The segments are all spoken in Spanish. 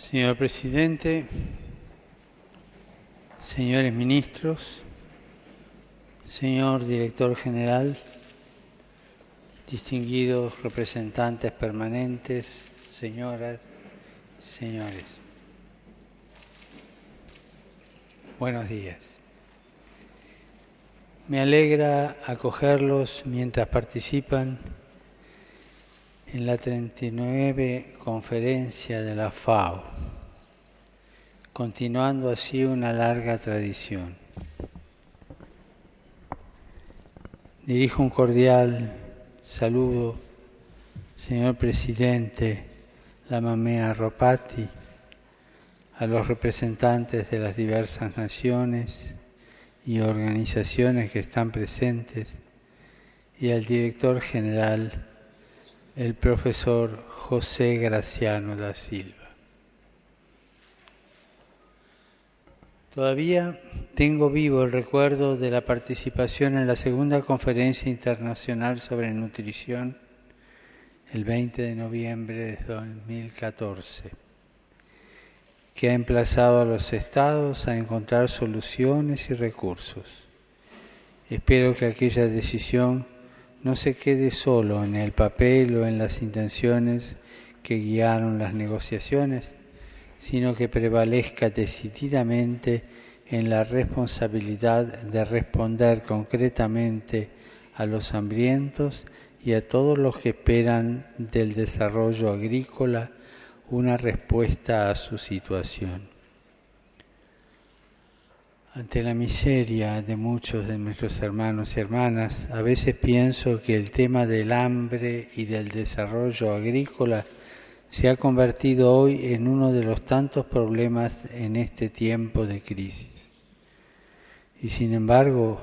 Señor Presidente, señores ministros, señor Director General, distinguidos representantes permanentes, señoras, señores. Buenos días. Me alegra acogerlos mientras participan en la 39 conferencia de la FAO, continuando así una larga tradición. Dirijo un cordial saludo, señor presidente Lamamea Ropati, a los representantes de las diversas naciones y organizaciones que están presentes y al director general el profesor José Graciano da Silva. Todavía tengo vivo el recuerdo de la participación en la segunda conferencia internacional sobre nutrición el 20 de noviembre de 2014, que ha emplazado a los estados a encontrar soluciones y recursos. Espero que aquella decisión no se quede solo en el papel o en las intenciones que guiaron las negociaciones, sino que prevalezca decididamente en la responsabilidad de responder concretamente a los hambrientos y a todos los que esperan del desarrollo agrícola una respuesta a su situación. Ante la miseria de muchos de nuestros hermanos y hermanas, a veces pienso que el tema del hambre y del desarrollo agrícola se ha convertido hoy en uno de los tantos problemas en este tiempo de crisis. Y sin embargo,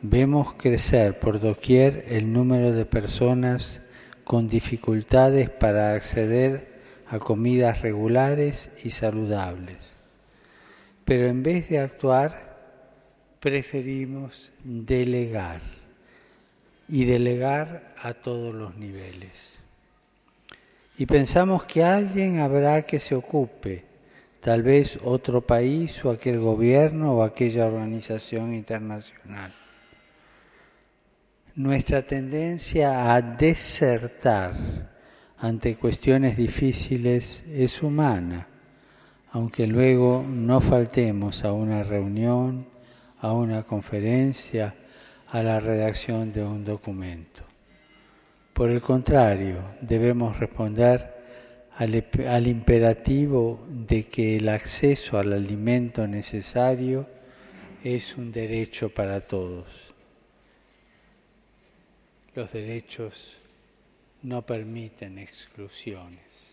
vemos crecer por doquier el número de personas con dificultades para acceder a comidas regulares y saludables pero en vez de actuar, preferimos delegar y delegar a todos los niveles. Y pensamos que alguien habrá que se ocupe, tal vez otro país o aquel gobierno o aquella organización internacional. Nuestra tendencia a desertar ante cuestiones difíciles es humana aunque luego no faltemos a una reunión, a una conferencia, a la redacción de un documento. Por el contrario, debemos responder al, imperativo de que el acceso al alimento necesario es un derecho para todos. Los derechos no permiten exclusiones.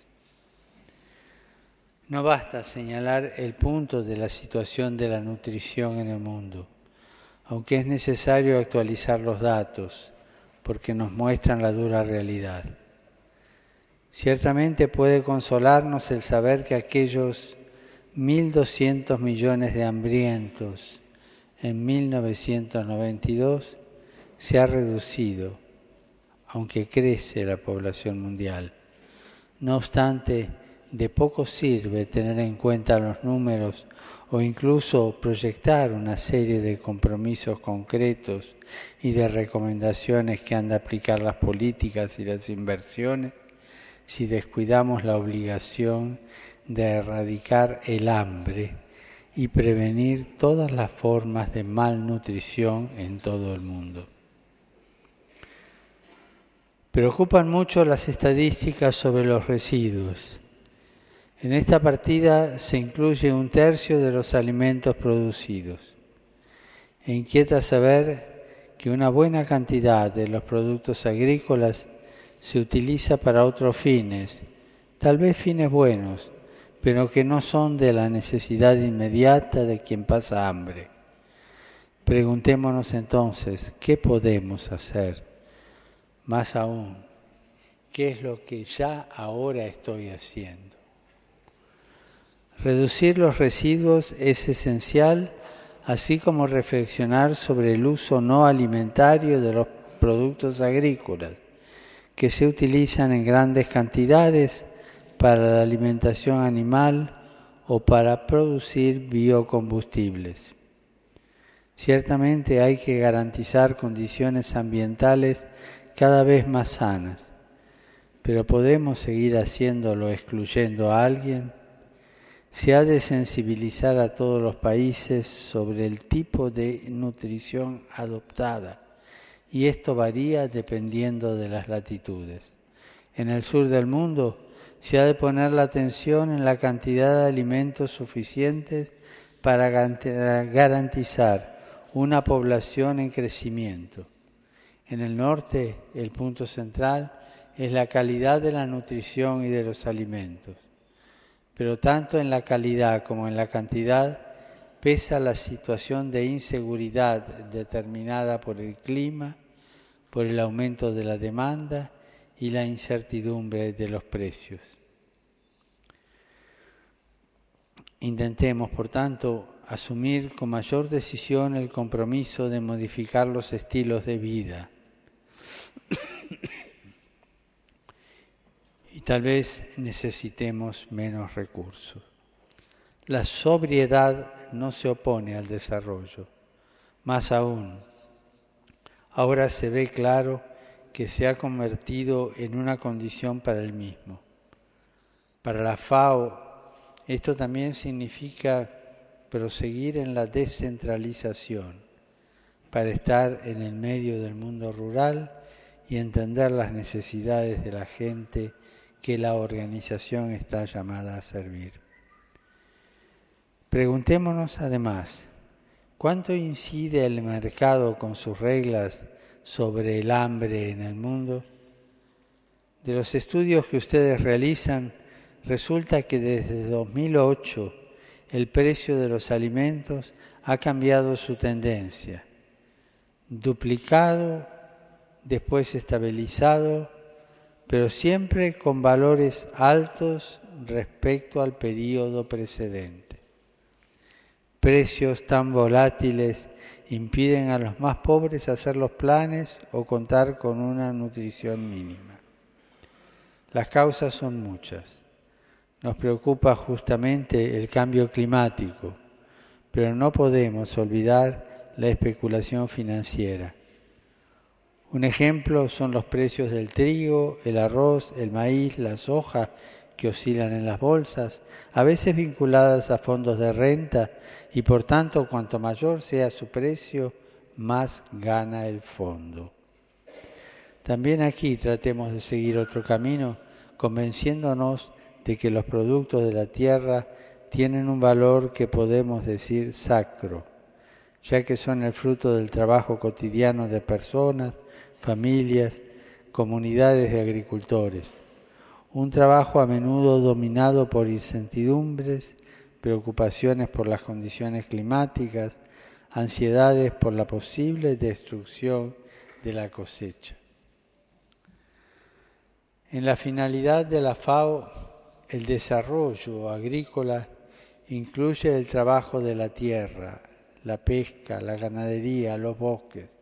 No basta señalar el punto de la situación de la nutrición en el mundo, aunque es necesario actualizar los datos porque nos muestran la dura realidad. Ciertamente puede consolarnos el saber que aquellos 1.200 millones de hambrientos en 1992 se ha reducido, aunque crece la población mundial. No obstante, de poco sirve tener en cuenta los números o incluso proyectar una serie de compromisos concretos y de recomendaciones que han de aplicar las políticas y las inversiones si descuidamos la obligación de erradicar el hambre y prevenir todas las formas de malnutrición en todo el mundo. Preocupan mucho las estadísticas sobre los residuos en esta partida se incluye un tercio de los alimentos producidos. E inquieta saber que una buena cantidad de los productos agrícolas se utiliza para otros fines, tal vez fines buenos, pero que no son de la necesidad inmediata de quien pasa hambre. Preguntémonos entonces, ¿qué podemos hacer? Más aún, ¿qué es lo que ya ahora estoy haciendo? Reducir los residuos es esencial, así como reflexionar sobre el uso no alimentario de los productos agrícolas, que se utilizan en grandes cantidades, para la alimentación animal o para producir biocombustibles. Ciertamente hay que garantizar condiciones ambientales cada vez más sanas, pero ¿podemos seguir haciéndolo excluyendo a alguien? Se ha de sensibilizar a todos los países sobre el tipo de nutrición adoptada y esto varía dependiendo de las latitudes. En el sur del mundo se ha de poner la atención en la cantidad de alimentos suficientes para garantizar una población en crecimiento. En el norte, el punto central es la calidad de la nutrición y de los alimentos. Pero tanto en la calidad como en la cantidad pesa la situación de inseguridad determinada por el clima, por el aumento de la demanda y la incertidumbre de los precios. Intentemos, por tanto, asumir con mayor decisión el compromiso de modificar los estilos de vida. Tal vez necesitemos menos recursos. La sobriedad no se opone al desarrollo. Más aún, ahora se ve claro que se ha convertido en una condición para el mismo. Para la FAO, esto también significa proseguir en la descentralización para estar en el medio del mundo rural y entender las necesidades de la gente que la organización está llamada a servir. Preguntémonos además, ¿cuánto incide el mercado con sus reglas sobre el hambre en el mundo? De los estudios que ustedes realizan, resulta que desde 2008 el precio de los alimentos ha cambiado su tendencia, duplicado, después estabilizado, pero siempre con valores altos respecto al periodo precedente. Precios tan volátiles impiden a los más pobres hacer los planes o contar con una nutrición mínima. Las causas son muchas nos preocupa justamente el cambio climático, pero no podemos olvidar la especulación financiera. Un ejemplo son los precios del trigo, el arroz, el maíz, la soja que oscilan en las bolsas, a veces vinculadas a fondos de renta y por tanto cuanto mayor sea su precio, más gana el fondo. También aquí tratemos de seguir otro camino, convenciéndonos de que los productos de la tierra tienen un valor que podemos decir sacro, ya que son el fruto del trabajo cotidiano de personas, familias, comunidades de agricultores. Un trabajo a menudo dominado por incertidumbres, preocupaciones por las condiciones climáticas, ansiedades por la posible destrucción de la cosecha. En la finalidad de la FAO el desarrollo agrícola incluye el trabajo de la tierra, la pesca, la ganadería, los bosques.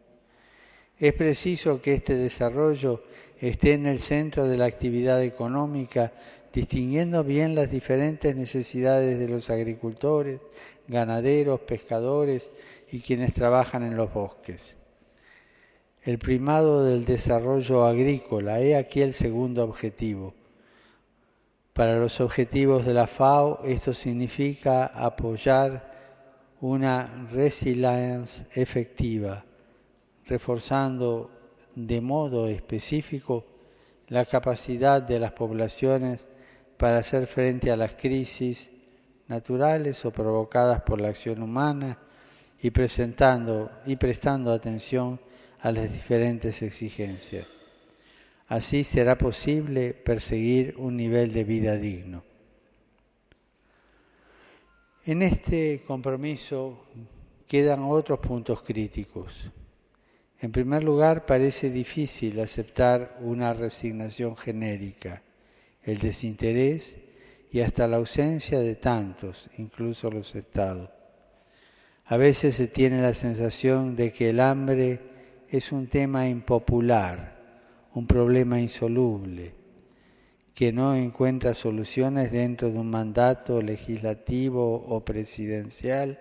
Es preciso que este desarrollo esté en el centro de la actividad económica, distinguiendo bien las diferentes necesidades de los agricultores, ganaderos, pescadores y quienes trabajan en los bosques. El primado del desarrollo agrícola, he aquí el segundo objetivo para los objetivos de la FAO esto significa apoyar una resiliencia efectiva, reforzando de modo específico la capacidad de las poblaciones para hacer frente a las crisis naturales o provocadas por la acción humana y presentando y prestando atención a las diferentes exigencias. Así será posible perseguir un nivel de vida digno. En este compromiso quedan otros puntos críticos. En primer lugar, parece difícil aceptar una resignación genérica, el desinterés y hasta la ausencia de tantos, incluso los estados. A veces se tiene la sensación de que el hambre es un tema impopular un problema insoluble, que no encuentra soluciones dentro de un mandato legislativo o presidencial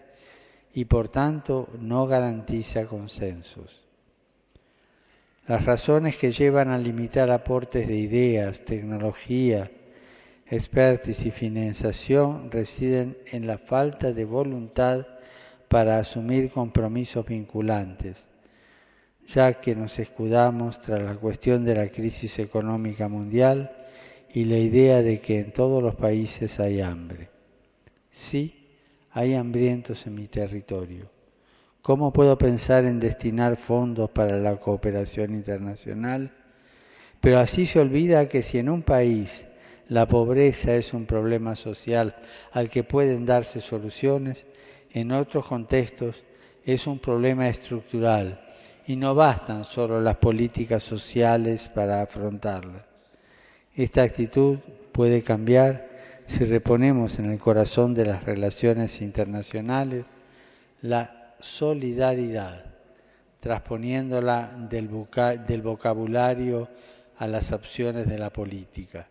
y por tanto no garantiza consensos. Las razones que llevan a limitar aportes de ideas, tecnología, expertos y financiación residen en la falta de voluntad para asumir compromisos vinculantes, ya que nos escudamos tras la cuestión de la crisis económica mundial y la idea de que en todos los países hay hambre. Sí, hay hambrientos en mi territorio. ¿Cómo puedo pensar en destinar fondos para la cooperación internacional? Pero así se olvida que si en un país la pobreza es un problema social al que pueden darse soluciones, en otros contextos es un problema estructural y no bastan solo las políticas sociales para afrontarla. Esta actitud puede cambiar si reponemos en el corazón de las relaciones internacionales la solidaridad, transponiéndola del, del vocabulario a las opciones de la política,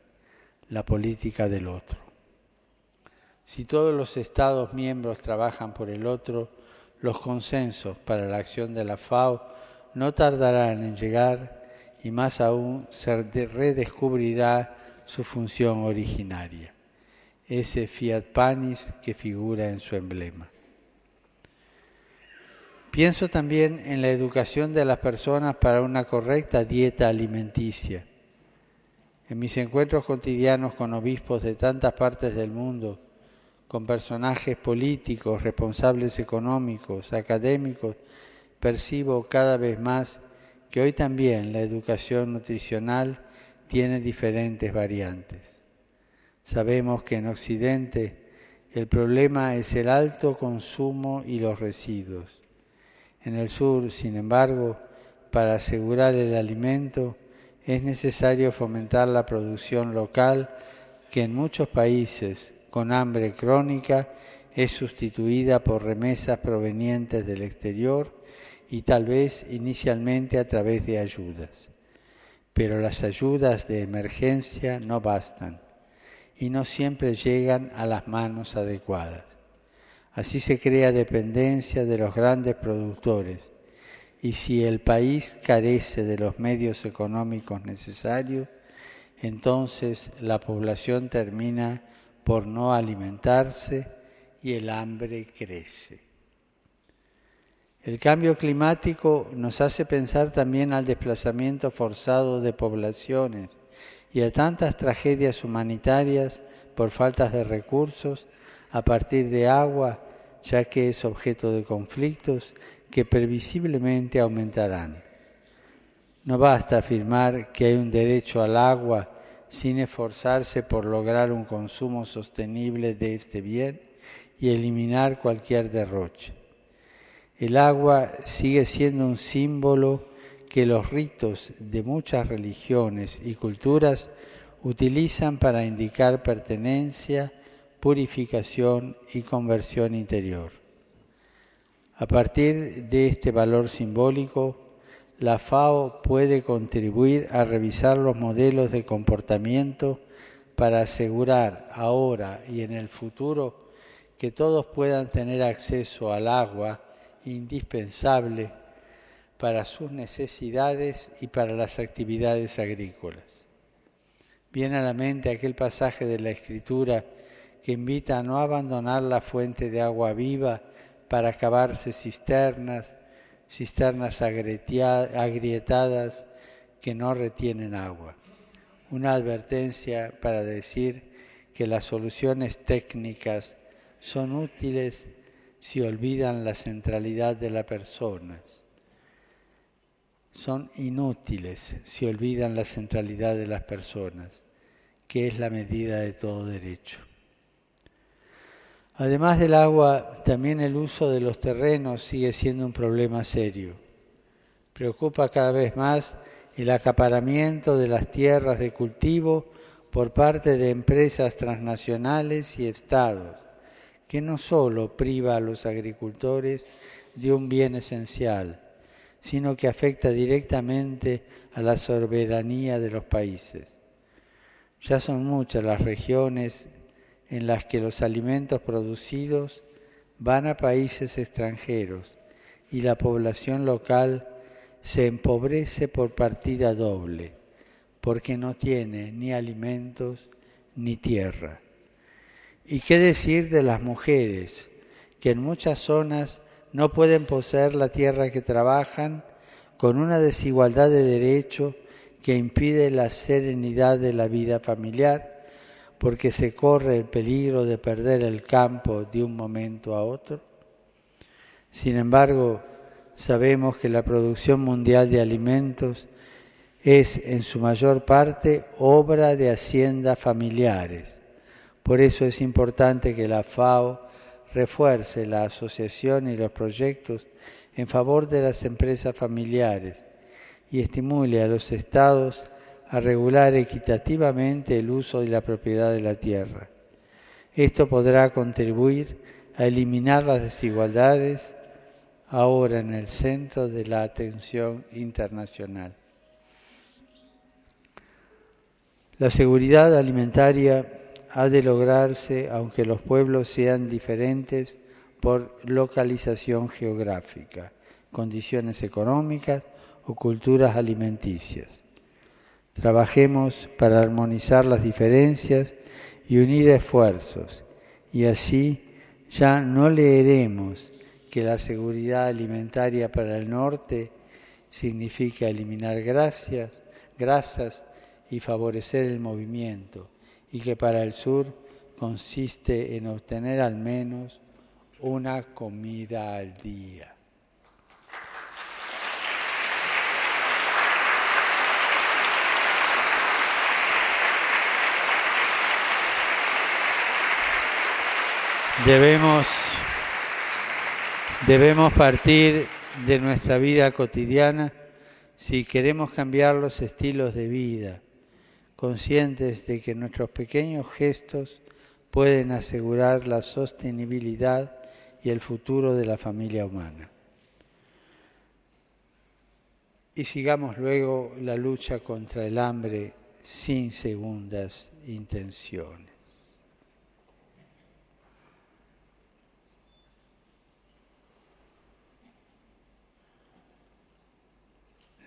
la política del otro. Si todos los Estados miembros trabajan por el otro, los consensos para la acción de la FAO no tardarán en llegar y más aún se redescubrirá su función originaria, ese fiat panis que figura en su emblema. Pienso también en la educación de las personas para una correcta dieta alimenticia. En mis encuentros cotidianos con obispos de tantas partes del mundo, con personajes políticos, responsables económicos, académicos, percibo cada vez más que hoy también la educación nutricional tiene diferentes variantes. Sabemos que en Occidente el problema es el alto consumo y los residuos. En el sur, sin embargo, para asegurar el alimento es necesario fomentar la producción local que en muchos países con hambre crónica es sustituida por remesas provenientes del exterior y tal vez inicialmente a través de ayudas. Pero las ayudas de emergencia no bastan y no siempre llegan a las manos adecuadas. Así se crea dependencia de los grandes productores y si el país carece de los medios económicos necesarios, entonces la población termina por no alimentarse y el hambre crece. El cambio climático nos hace pensar también al desplazamiento forzado de poblaciones y a tantas tragedias humanitarias por faltas de recursos a partir de agua, ya que es objeto de conflictos que previsiblemente aumentarán. No basta afirmar que hay un derecho al agua sin esforzarse por lograr un consumo sostenible de este bien y eliminar cualquier derroche. El agua sigue siendo un símbolo que los ritos de muchas religiones y culturas utilizan para indicar pertenencia, purificación y conversión interior. A partir de este valor simbólico, la FAO puede contribuir a revisar los modelos de comportamiento para asegurar ahora y en el futuro que todos puedan tener acceso al agua indispensable para sus necesidades y para las actividades agrícolas. Viene a la mente aquel pasaje de la Escritura que invita a no abandonar la fuente de agua viva para acabarse cisternas, cisternas agrietadas que no retienen agua. Una advertencia para decir que las soluciones técnicas son útiles si olvidan la centralidad de las personas. Son inútiles si olvidan la centralidad de las personas, que es la medida de todo derecho. Además del agua, también el uso de los terrenos sigue siendo un problema serio. Preocupa cada vez más el acaparamiento de las tierras de cultivo por parte de empresas transnacionales y estados que no solo priva a los agricultores de un bien esencial, sino que afecta directamente a la soberanía de los países. Ya son muchas las regiones en las que los alimentos producidos van a países extranjeros y la población local se empobrece por partida doble, porque no tiene ni alimentos ni tierra. ¿Y qué decir de las mujeres, que en muchas zonas no pueden poseer la tierra que trabajan, con una desigualdad de derecho que impide la serenidad de la vida familiar, porque se corre el peligro de perder el campo de un momento a otro? Sin embargo, sabemos que la producción mundial de alimentos es en su mayor parte obra de haciendas familiares. Por eso es importante que la FAO refuerce la asociación y los proyectos en favor de las empresas familiares y estimule a los estados a regular equitativamente el uso y la propiedad de la tierra. Esto podrá contribuir a eliminar las desigualdades ahora en el centro de la atención internacional. La seguridad alimentaria ha de lograrse aunque los pueblos sean diferentes por localización geográfica, condiciones económicas o culturas alimenticias. Trabajemos para armonizar las diferencias y unir esfuerzos, y así ya no leeremos que la seguridad alimentaria para el norte significa eliminar gracias, grasas y favorecer el movimiento, y que para el sur consiste en obtener al menos una comida al día. Debemos Debemos partir de nuestra vida cotidiana si queremos cambiar los estilos de vida, conscientes de que nuestros pequeños gestos pueden asegurar la sostenibilidad y el futuro de la familia humana. Y sigamos luego la lucha contra el hambre sin segundas intenciones.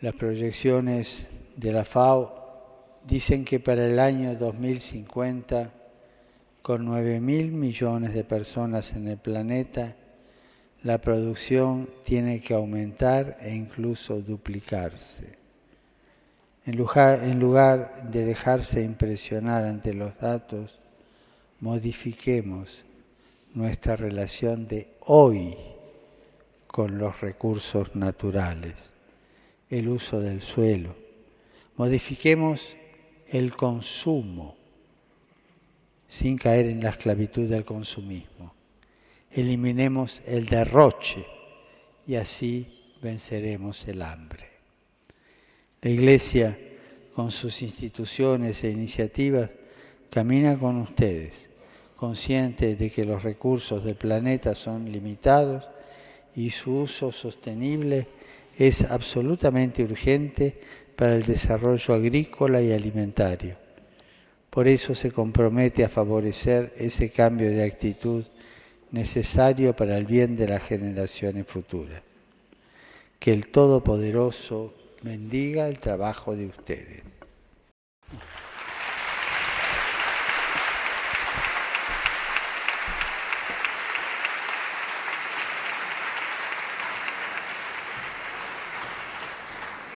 Las proyecciones de la FAO dicen que para el año 2050, con 9 mil millones de personas en el planeta, la producción tiene que aumentar e incluso duplicarse. En lugar, en lugar de dejarse impresionar ante los datos, modifiquemos nuestra relación de hoy con los recursos naturales el uso del suelo, modifiquemos el consumo sin caer en la esclavitud del consumismo, eliminemos el derroche y así venceremos el hambre. La Iglesia, con sus instituciones e iniciativas, camina con ustedes, consciente de que los recursos del planeta son limitados y su uso sostenible es absolutamente urgente para el desarrollo agrícola y alimentario. Por eso se compromete a favorecer ese cambio de actitud necesario para el bien de las generaciones futuras. Que el Todopoderoso bendiga el trabajo de ustedes.